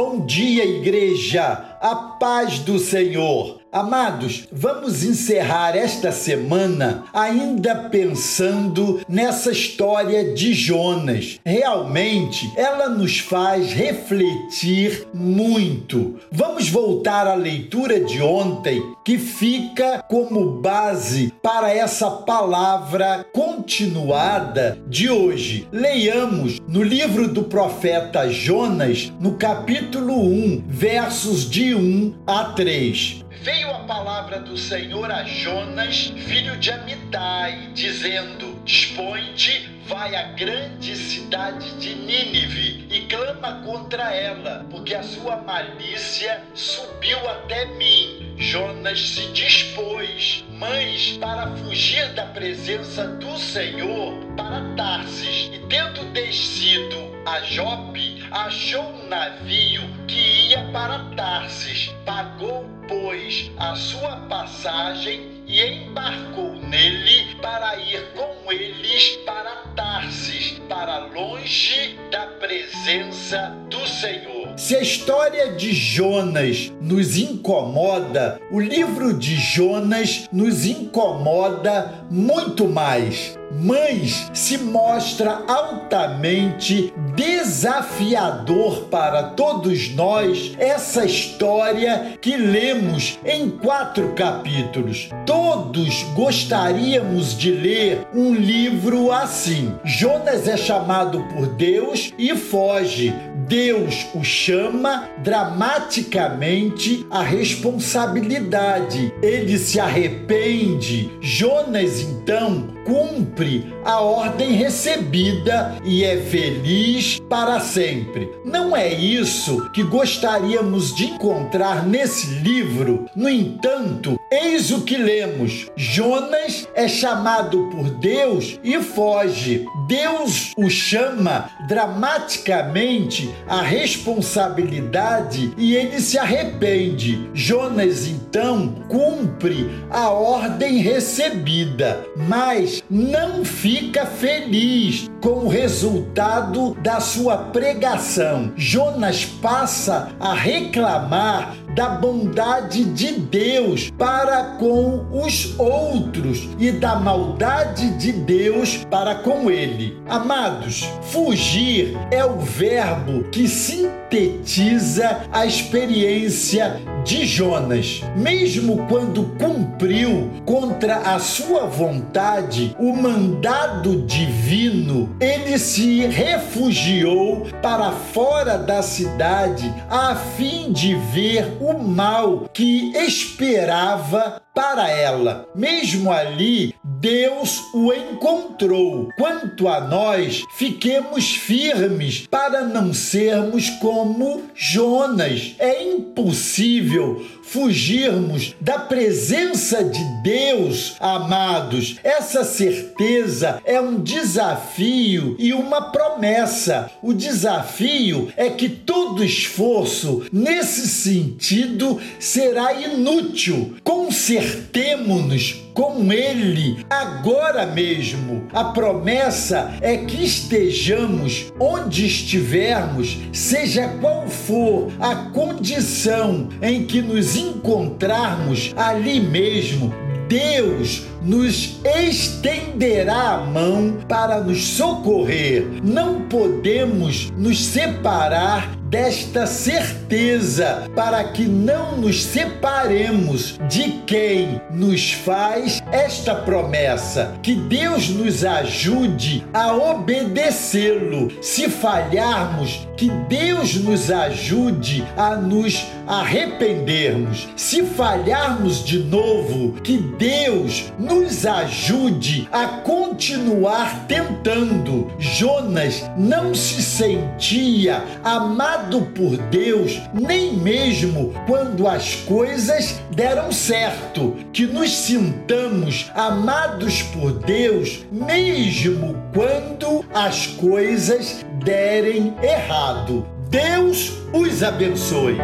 Bom dia, igreja! A paz do Senhor! Amados, vamos encerrar esta semana ainda pensando nessa história de Jonas. Realmente, ela nos faz refletir muito. Vamos voltar à leitura de ontem, que fica como base para essa palavra continuada de hoje. Leiamos no livro do profeta Jonas, no capítulo 1, versos de 1 a 3 veio a palavra do Senhor a Jonas, filho de Amitai, dizendo: Dispõe-te, vai à grande cidade de Nínive e clama contra ela, porque a sua malícia subiu até mim. Jonas se dispôs, mas para fugir da presença do Senhor para Tarsis, e tendo descido a Jope, achou um navio que ia para Tarsis, pagou, pois, a sua passagem e embarcou nele para ir com eles para Tarsis, para longe da presença do Senhor. Se a história de Jonas nos incomoda, o livro de Jonas nos incomoda muito mais mas se mostra altamente desafiador para todos nós essa história que lemos em quatro capítulos. Todos gostaríamos de ler um livro assim. Jonas é chamado por Deus e foge. Deus o chama dramaticamente à responsabilidade. Ele se arrepende. Jonas então cumpre a ordem recebida e é feliz para sempre. Não é isso que gostaríamos de encontrar nesse livro. No entanto, eis o que lemos: Jonas é chamado por Deus e foge. Deus o chama dramaticamente à responsabilidade e ele se arrepende. Jonas então cumpre a ordem recebida, mas não fica feliz com o resultado da sua pregação. Jonas passa a reclamar da bondade de Deus para com os outros e da maldade de Deus para com ele. Amados, fugir é o verbo que sintetiza a experiência de Jonas. Mesmo quando cumpriu contra a sua vontade o mandado divino, ele se refugiou para fora da cidade a fim de ver o mal que esperava para ela. Mesmo ali, Deus o encontrou. Quanto a nós, fiquemos firmes para não sermos como Jonas. É impossível fugirmos da presença de Deus, amados. Essa certeza é um desafio e uma promessa. O desafio é que todo esforço nesse sentido será inútil. Consertemos-nos com Ele agora mesmo. A promessa é que estejamos onde estivermos, seja qual for a condição em que nos encontrarmos ali mesmo. Deus nos estenderá a mão para nos socorrer. Não podemos nos separar desta certeza para que não nos separemos de quem nos faz esta promessa. Que Deus nos ajude a obedecê-lo. Se falharmos, que Deus nos ajude a nos arrependermos. Se falharmos de novo, que Deus nos ajude a continuar tentando. Jonas não se sentia amado amado por Deus, nem mesmo quando as coisas deram certo. Que nos sintamos amados por Deus, mesmo quando as coisas derem errado. Deus os abençoe.